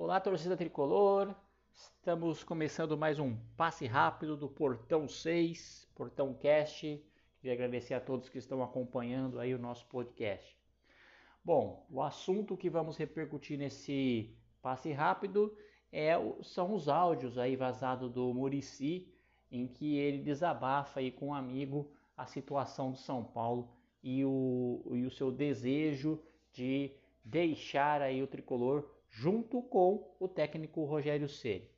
Olá, torcida tricolor. Estamos começando mais um passe rápido do Portão 6, Portão Cast. Queria agradecer a todos que estão acompanhando aí o nosso podcast. Bom, o assunto que vamos repercutir nesse passe rápido é, são os áudios aí vazados do Murici, em que ele desabafa aí com um amigo a situação do São Paulo e o, e o seu desejo de deixar aí o tricolor junto com o técnico Rogério Ceni.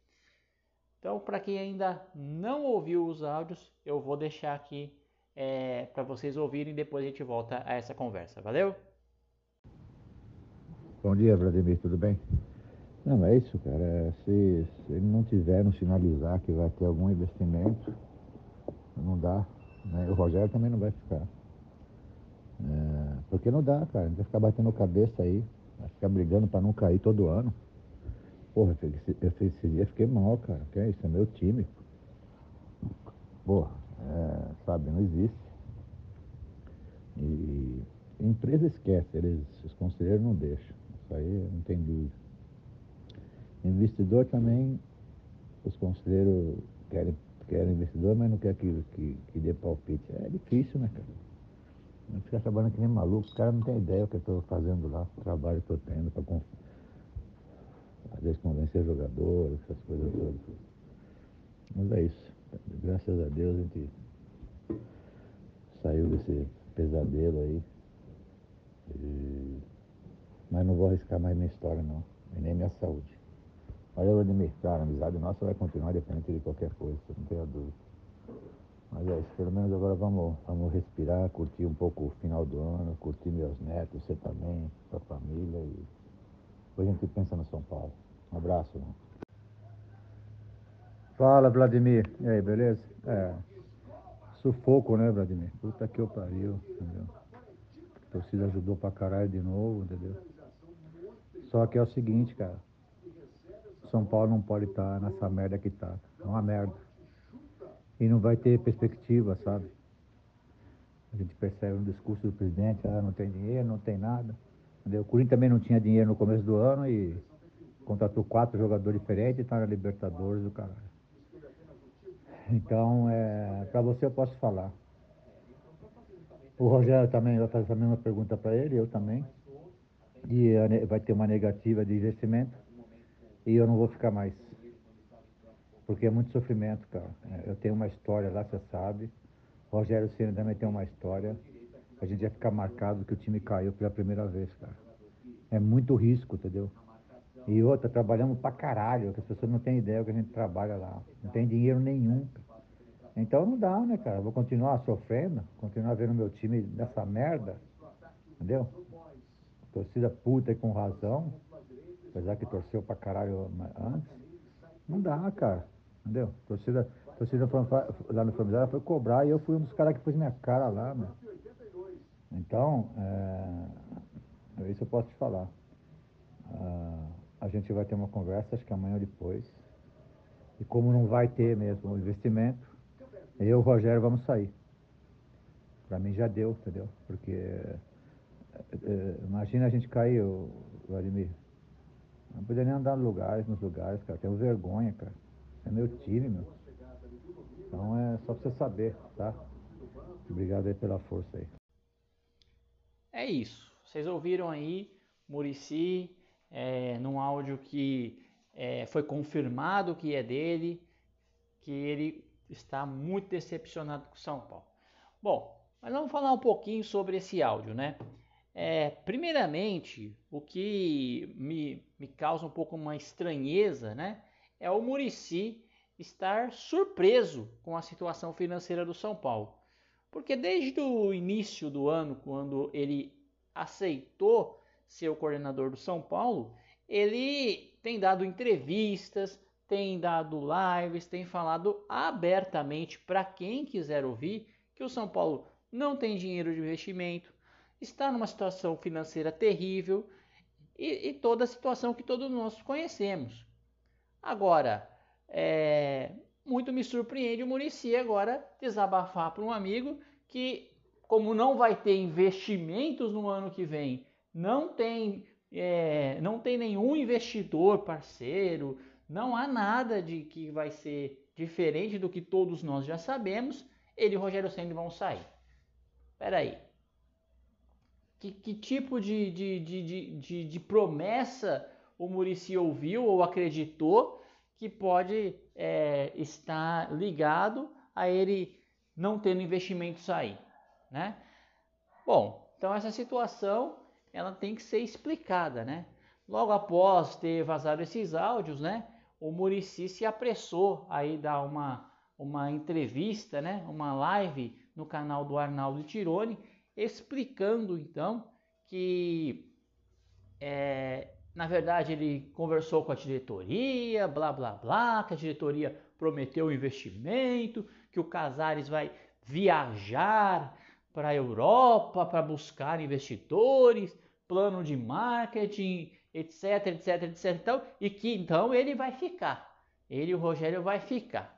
Então, para quem ainda não ouviu os áudios, eu vou deixar aqui é, para vocês ouvirem e depois a gente volta a essa conversa. Valeu? Bom dia, Vladimir, tudo bem? Não, é isso, cara. É, se, se ele não tiver, não sinalizar que vai ter algum investimento, não dá. Né? O Rogério também não vai ficar. É, porque não dá, cara. A gente vai ficar batendo cabeça aí. Ficar brigando para não cair todo ano. Porra, esse, esse, esse dia fiquei mal, cara. Que é isso? É meu time. Porra, é, sabe, não existe. E empresa esquece, eles, os conselheiros não deixam. Isso aí não tem dúvida. Investidor também, os conselheiros querem, querem investidor, mas não quer que, que, que dê palpite. É difícil, né, cara? Eu ficar trabalhando que nem maluco, os caras não têm ideia do que eu estou fazendo lá, o trabalho que eu estou tendo para às vezes convencer jogadores, essas coisas todas. Mas é isso. Graças a Deus a gente saiu desse pesadelo aí. E... Mas não vou arriscar mais minha história não, e nem minha saúde. Olha, Vladimir, cara, a amizade nossa vai continuar dependente de qualquer coisa, não tenha dúvida. Mas é isso, pelo menos agora vamos, vamos respirar, curtir um pouco o final do ano, curtir meus netos, você também, sua família e depois a gente pensa no São Paulo. Um abraço. Fala, Vladimir. E aí, beleza? É. Sufoco, né, Vladimir? Puta que eu pariu, entendeu? A torcida ajudou pra caralho de novo, entendeu? Só que é o seguinte, cara. São Paulo não pode estar tá nessa merda que tá. É uma merda e não vai ter perspectiva, sabe? A gente percebe no discurso do presidente, ah, não tem dinheiro, não tem nada. O Corinthians também não tinha dinheiro no começo do ano e contratou quatro jogadores diferentes e está na Libertadores do caralho. Então, é, para você eu posso falar. O Rogério também vai fazer a mesma pergunta para ele, eu também. E vai ter uma negativa de investimento e eu não vou ficar mais porque é muito sofrimento, cara. É, eu tenho uma história lá, você sabe. Rogério Senna também tem uma história. A gente vai ficar marcado que o time caiu pela primeira vez, cara. É muito risco, entendeu? E outra, trabalhamos pra caralho, que as pessoas não têm ideia que a gente trabalha lá. Não tem dinheiro nenhum. Então não dá, né, cara? Vou continuar sofrendo, continuar vendo meu time nessa merda, entendeu? Torcida puta e com razão, apesar que torceu pra caralho antes. Não dá, cara. Entendeu? A torcida, a torcida lá no Flamengo foi cobrar e eu fui um dos caras que pus minha cara lá, meu. Então, é, isso eu posso te falar. Ah, a gente vai ter uma conversa, acho que amanhã ou depois. E como não vai ter mesmo o investimento, eu e o Rogério vamos sair. Para mim já deu, entendeu? Porque é, é, imagina a gente cair, Vladimir. Não podia nem andar nos lugares, nos lugares, cara. Tenho vergonha, cara. É meu time, meu. Então é só pra você saber, tá? Obrigado aí pela força aí. É isso. Vocês ouviram aí Murici é, num áudio que é, foi confirmado que é dele, que ele está muito decepcionado com São Paulo. Bom, mas vamos falar um pouquinho sobre esse áudio, né? É, primeiramente, o que me, me causa um pouco uma estranheza, né? É o Murici estar surpreso com a situação financeira do São Paulo. Porque desde o início do ano, quando ele aceitou ser o coordenador do São Paulo, ele tem dado entrevistas, tem dado lives, tem falado abertamente para quem quiser ouvir que o São Paulo não tem dinheiro de investimento, está numa situação financeira terrível e, e toda a situação que todos nós conhecemos. Agora, é, muito me surpreende o Murici agora desabafar para um amigo que, como não vai ter investimentos no ano que vem, não tem é, não tem nenhum investidor parceiro, não há nada de que vai ser diferente do que todos nós já sabemos. Ele e Rogério Senna vão sair. Espera aí. Que, que tipo de, de, de, de, de promessa o Murici ouviu ou acreditou que pode é, estar ligado a ele não tendo investimento sair, né? Bom, então essa situação ela tem que ser explicada, né? Logo após ter vazado esses áudios, né? O Murici se apressou aí dar uma, uma entrevista, né? Uma live no canal do Arnaldo Tironi, explicando então que é, na verdade ele conversou com a diretoria, blá blá blá, que a diretoria prometeu investimento, que o Casares vai viajar para a Europa para buscar investidores, plano de marketing, etc, etc, etc, então, e que então ele vai ficar. Ele e o Rogério vai ficar.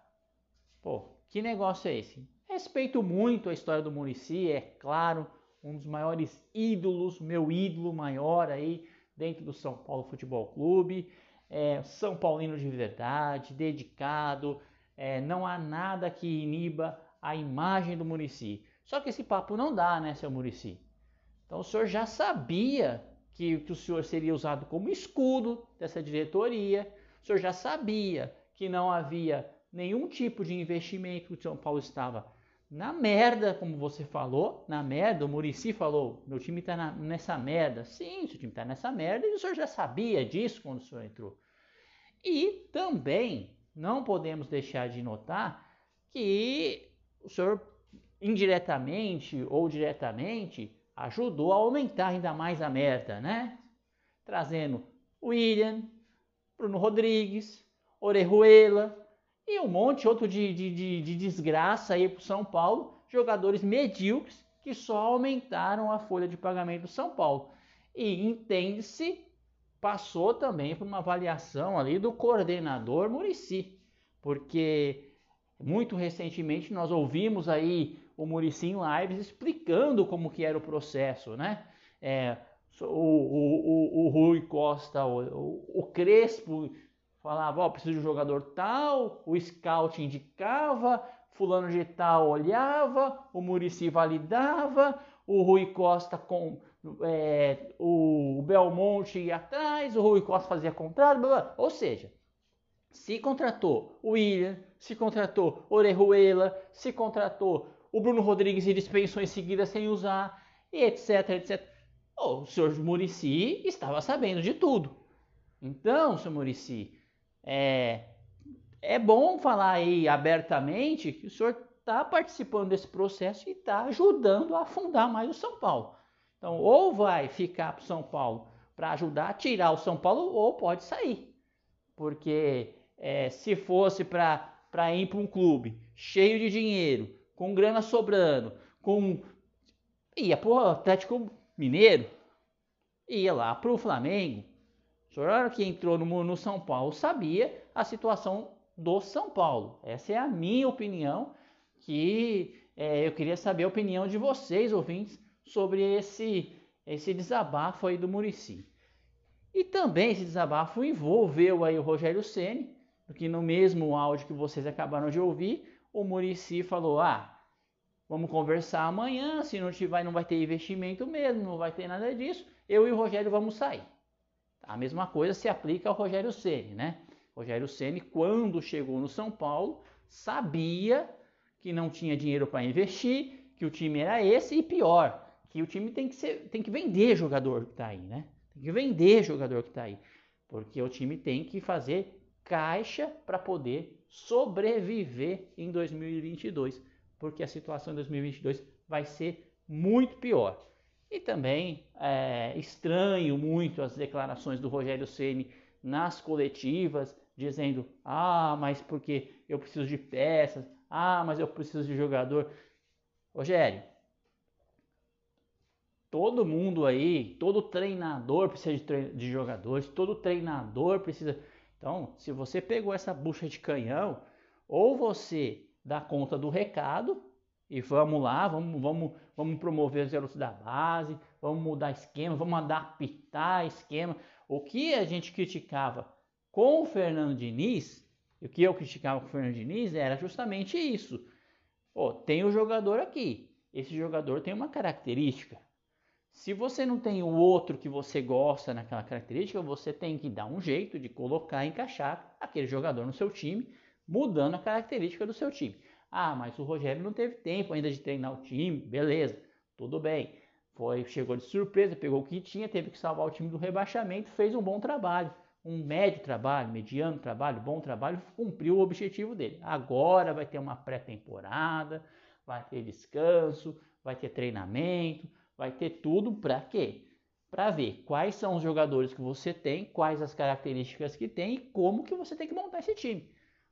Pô, que negócio é esse? Respeito muito a história do Murici, é claro, um dos maiores ídolos, meu ídolo maior aí dentro do São Paulo Futebol Clube. É, São Paulino de verdade, dedicado, é, não há nada que iniba a imagem do Murici. Só que esse papo não dá, né, seu Murici? Então o senhor já sabia que, que o senhor seria usado como escudo dessa diretoria, o senhor já sabia que não havia nenhum tipo de investimento que o São Paulo estava na merda, como você falou, na merda, o Murici falou, meu time está nessa merda. Sim, seu time está nessa merda e o senhor já sabia disso quando o senhor entrou. E também não podemos deixar de notar que o senhor indiretamente ou diretamente ajudou a aumentar ainda mais a merda, né? Trazendo William, Bruno Rodrigues, Orejuela, e um monte outro de, de, de, de desgraça aí para o São Paulo, jogadores medíocres que só aumentaram a folha de pagamento do São Paulo. E entende-se, passou também por uma avaliação ali do coordenador Murici, porque muito recentemente nós ouvimos aí o Murici em lives explicando como que era o processo, né? É, o, o, o, o Rui Costa, o, o Crespo falava, ó, oh, preciso de um jogador tal, o scout indicava, fulano de tal olhava, o Murici validava, o Rui Costa com é, o Belmonte ia atrás, o Rui Costa fazia contrário, blá, blá. ou seja, se contratou o William, se contratou Orejuela, se contratou o Bruno Rodrigues e dispensou em seguida sem usar, etc, etc. Oh, o senhor Murici estava sabendo de tudo. Então, senhor Murici, é, é bom falar aí abertamente que o senhor está participando desse processo e está ajudando a afundar mais o São Paulo. Então, ou vai ficar para o São Paulo para ajudar a tirar o São Paulo, ou pode sair. Porque é, se fosse para ir para um clube cheio de dinheiro, com grana sobrando, com. ia para o Atlético Mineiro, ia lá para o Flamengo, o senhor que entrou no, no São Paulo sabia a situação do São Paulo. Essa é a minha opinião, que é, eu queria saber a opinião de vocês, ouvintes, sobre esse, esse desabafo aí do Murici. E também esse desabafo envolveu aí o Rogério Ceni, porque no mesmo áudio que vocês acabaram de ouvir, o Murici falou: "Ah, vamos conversar amanhã, se não tiver não vai ter investimento mesmo, não vai ter nada disso, eu e o Rogério vamos sair". A mesma coisa se aplica ao Rogério Ceni, né? Rogério Ceni, quando chegou no São Paulo, sabia que não tinha dinheiro para investir, que o time era esse e pior, que o time tem que ser, tem que vender jogador que está aí, né? Tem que vender jogador que está aí, porque o time tem que fazer caixa para poder sobreviver em 2022, porque a situação em 2022 vai ser muito pior. E também é, estranho muito as declarações do Rogério Ceni nas coletivas, dizendo: ah, mas porque eu preciso de peças, ah, mas eu preciso de jogador. Rogério, todo mundo aí, todo treinador precisa de, de jogadores, todo treinador precisa. Então, se você pegou essa bucha de canhão, ou você dá conta do recado e vamos lá, vamos, vamos, vamos promover os garotos da base, vamos mudar esquema, vamos adaptar esquema. O que a gente criticava com o Fernando Diniz, o que eu criticava com o Fernando Diniz era justamente isso. Pô, tem o jogador aqui, esse jogador tem uma característica. Se você não tem o outro que você gosta naquela característica, você tem que dar um jeito de colocar, encaixar aquele jogador no seu time, mudando a característica do seu time. Ah, mas o Rogério não teve tempo ainda de treinar o time, beleza, tudo bem. Foi, chegou de surpresa, pegou o que tinha, teve que salvar o time do rebaixamento, fez um bom trabalho, um médio trabalho, mediano trabalho, bom trabalho, cumpriu o objetivo dele. Agora vai ter uma pré-temporada, vai ter descanso, vai ter treinamento, vai ter tudo para quê? Para ver quais são os jogadores que você tem, quais as características que tem e como que você tem que montar esse time.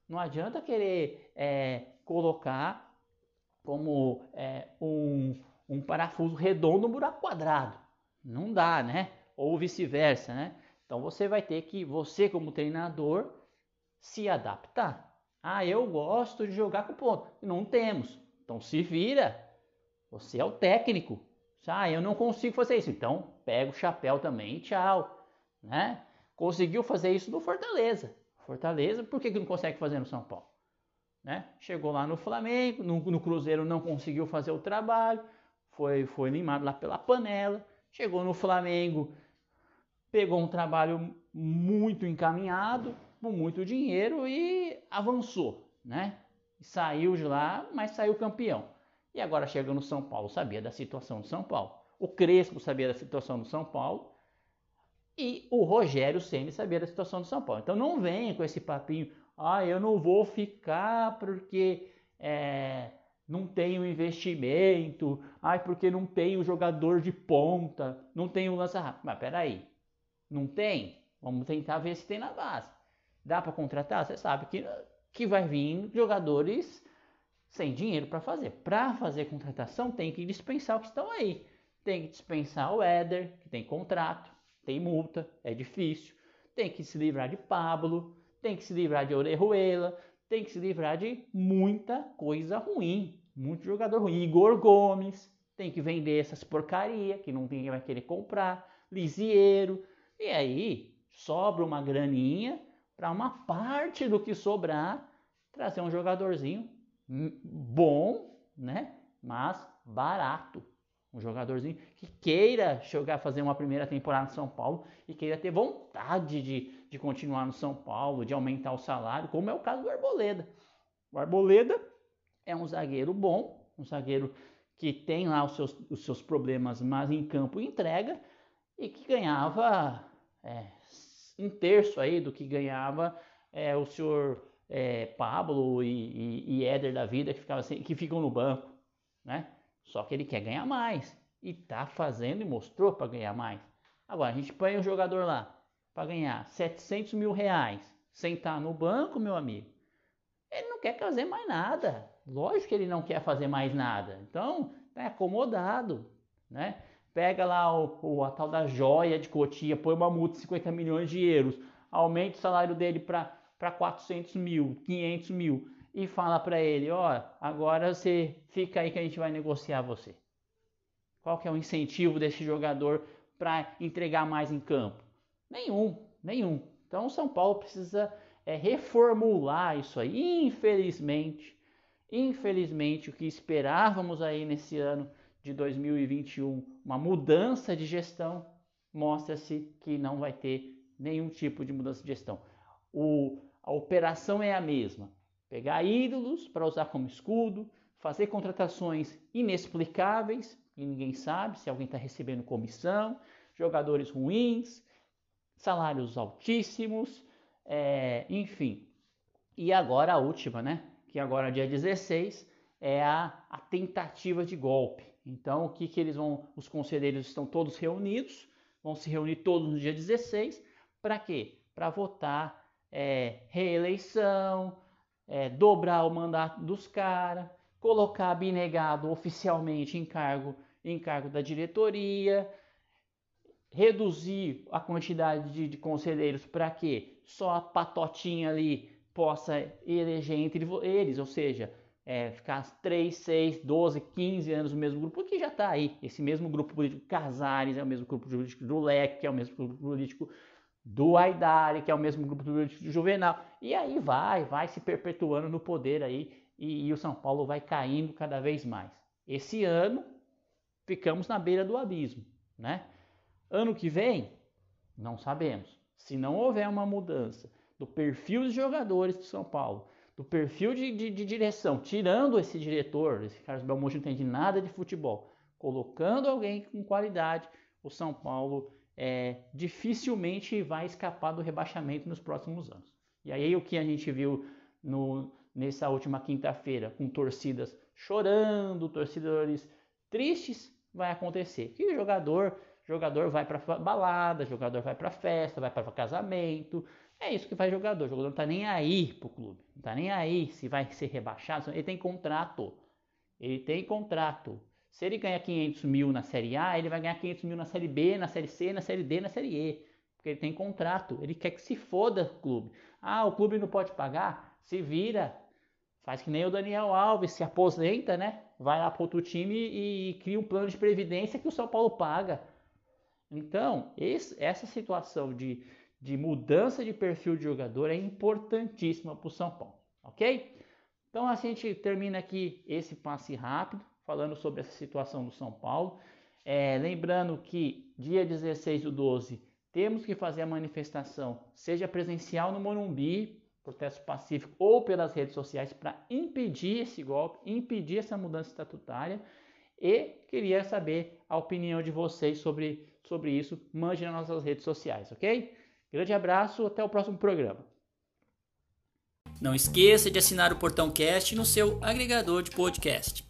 Não adianta querer é, colocar como é, um, um parafuso redondo no buraco quadrado. Não dá, né? Ou vice-versa, né? Então você vai ter que, você como treinador, se adaptar. Ah, eu gosto de jogar com ponto. Não temos. Então se vira. Você é o técnico. Ah, eu não consigo fazer isso. Então pega o chapéu também tchau. Né? Conseguiu fazer isso no Fortaleza. Fortaleza, por que, que não consegue fazer no São Paulo? Né? Chegou lá no Flamengo, no, no, Cruzeiro não conseguiu fazer o trabalho, foi, foi limado lá pela panela. Chegou no Flamengo, pegou um trabalho muito encaminhado, com muito dinheiro e avançou, né? Saiu de lá, mas saiu campeão. E agora chega no São Paulo, sabia da situação do São Paulo. O Crespo sabia da situação do São Paulo. E o Rogério Ceni sabia da situação do São Paulo. Então não venha com esse papinho, ah, eu não vou ficar porque é, não tenho investimento, ah, porque não tenho jogador de ponta, não tenho lança rápido. Mas peraí, não tem? Vamos tentar ver se tem na base. Dá para contratar? Você sabe que, que vai vir jogadores sem dinheiro para fazer. Para fazer contratação tem que dispensar o que estão aí. Tem que dispensar o Éder, que tem contrato, tem multa, é difícil. Tem que se livrar de Pablo, tem que se livrar de Orejuela, tem que se livrar de muita coisa ruim, muito jogador ruim. Igor Gomes, tem que vender essas porcaria que não ninguém vai querer comprar. Lisieiro, e aí sobra uma graninha para uma parte do que sobrar trazer um jogadorzinho bom, né? Mas barato. Um jogadorzinho que queira jogar, fazer uma primeira temporada no São Paulo e queira ter vontade de, de continuar no São Paulo, de aumentar o salário, como é o caso do Arboleda. O Arboleda é um zagueiro bom, um zagueiro que tem lá os seus, os seus problemas, mas em campo entrega e que ganhava é, um terço aí do que ganhava é, o senhor é, Pablo e, e, e Éder da vida que, ficava assim, que ficam no banco, né? Só que ele quer ganhar mais e tá fazendo e mostrou para ganhar mais. Agora a gente põe o jogador lá para ganhar 700 mil reais, sentar no banco, meu amigo. Ele não quer fazer mais nada. Lógico que ele não quer fazer mais nada. Então, tá acomodado, né? Pega lá o, o, a tal da joia de Cotia, põe uma multa de 50 milhões de euros, aumenta o salário dele para 400 mil, 500 mil e fala para ele, ó, agora você fica aí que a gente vai negociar você. Qual que é o incentivo desse jogador para entregar mais em campo? Nenhum, nenhum. Então o São Paulo precisa é, reformular isso aí. Infelizmente, infelizmente o que esperávamos aí nesse ano de 2021, uma mudança de gestão, mostra-se que não vai ter nenhum tipo de mudança de gestão. O, a operação é a mesma pegar ídolos para usar como escudo, fazer contratações inexplicáveis, e ninguém sabe se alguém está recebendo comissão, jogadores ruins, salários altíssimos, é, enfim. E agora a última, né? Que agora dia 16 é a, a tentativa de golpe. Então, o que, que eles vão. Os conselheiros estão todos reunidos, vão se reunir todos no dia 16, para quê? Para votar é, reeleição, é, dobrar o mandato dos caras, colocar abnegado oficialmente em cargo, em cargo da diretoria, reduzir a quantidade de, de conselheiros para que só a patotinha ali possa eleger entre eles, ou seja, é, ficar 3, 6, 12, 15 anos no mesmo grupo, porque já está aí. Esse mesmo grupo político Casares é o mesmo grupo político do Leque, é o mesmo grupo político do Aidari, que é o mesmo grupo do Juvenal. E aí vai, vai se perpetuando no poder aí e, e o São Paulo vai caindo cada vez mais. Esse ano ficamos na beira do abismo, né? Ano que vem, não sabemos. Se não houver uma mudança do perfil dos jogadores do São Paulo, do perfil de, de, de direção, tirando esse diretor, esse Carlos Belmonte não entende nada de futebol, colocando alguém com qualidade, o São Paulo é, dificilmente vai escapar do rebaixamento nos próximos anos. E aí o que a gente viu no, nessa última quinta-feira, com torcidas chorando, torcedores tristes, vai acontecer. Que o jogador, jogador vai para balada, jogador vai para festa, vai para casamento, é isso que faz jogador. O jogador não tá nem aí pro clube. Não tá nem aí se vai ser rebaixado. Ele tem contrato. Ele tem contrato. Se ele ganha 500 mil na Série A, ele vai ganhar 500 mil na Série B, na Série C, na Série D, na Série E. Porque ele tem contrato. Ele quer que se foda o clube. Ah, o clube não pode pagar? Se vira. Faz que nem o Daniel Alves, se aposenta, né? Vai lá para outro time e cria um plano de previdência que o São Paulo paga. Então, esse, essa situação de de mudança de perfil de jogador é importantíssima para o São Paulo, ok? Então a gente termina aqui esse passe rápido, falando sobre essa situação do São Paulo. É, lembrando que dia 16 do 12 temos que fazer a manifestação, seja presencial no Morumbi, protesto pacífico, ou pelas redes sociais, para impedir esse golpe, impedir essa mudança estatutária. E queria saber a opinião de vocês sobre, sobre isso. Mande nas nossas redes sociais, ok? Grande abraço, até o próximo programa. Não esqueça de assinar o Portão Cast no seu agregador de podcast.